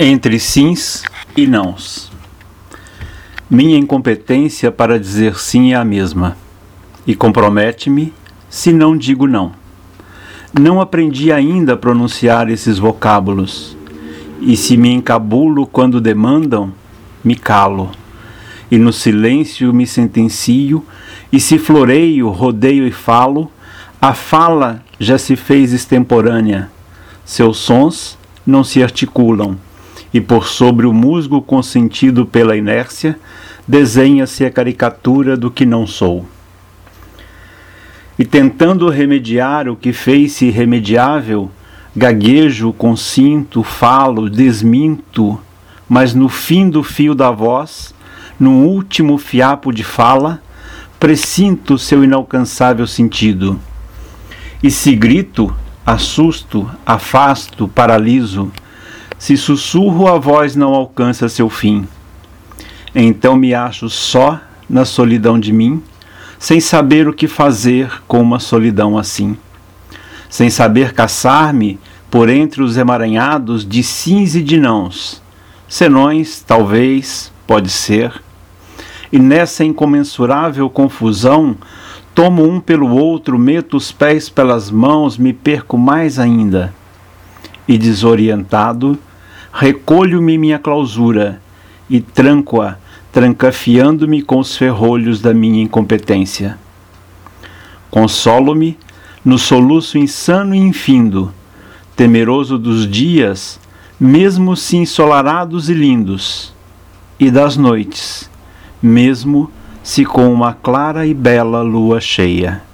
entre sims e nãos. Minha incompetência para dizer sim é a mesma, e compromete-me se não digo não. Não aprendi ainda a pronunciar esses vocábulos, e se me encabulo quando demandam, me calo, e no silêncio me sentencio, e se floreio, rodeio e falo, a fala já se fez extemporânea, seus sons não se articulam e por sobre o musgo consentido pela inércia, desenha-se a caricatura do que não sou. E tentando remediar o que fez-se irremediável, gaguejo, consinto, falo, desminto, mas no fim do fio da voz, no último fiapo de fala, presinto seu inalcançável sentido. E se grito, assusto, afasto, paraliso, se sussurro a voz não alcança seu fim. Então me acho só na solidão de mim, sem saber o que fazer com uma solidão assim. Sem saber caçar-me por entre os emaranhados de sims e de nãos. Senões, talvez, pode ser. E nessa incomensurável confusão, tomo um pelo outro, meto os pés pelas mãos, me perco mais ainda. E desorientado, recolho-me minha clausura e tranco-a, trancafiando-me com os ferrolhos da minha incompetência. Consolo-me no soluço insano e infindo, temeroso dos dias, mesmo se ensolarados e lindos, e das noites, mesmo se com uma clara e bela lua cheia.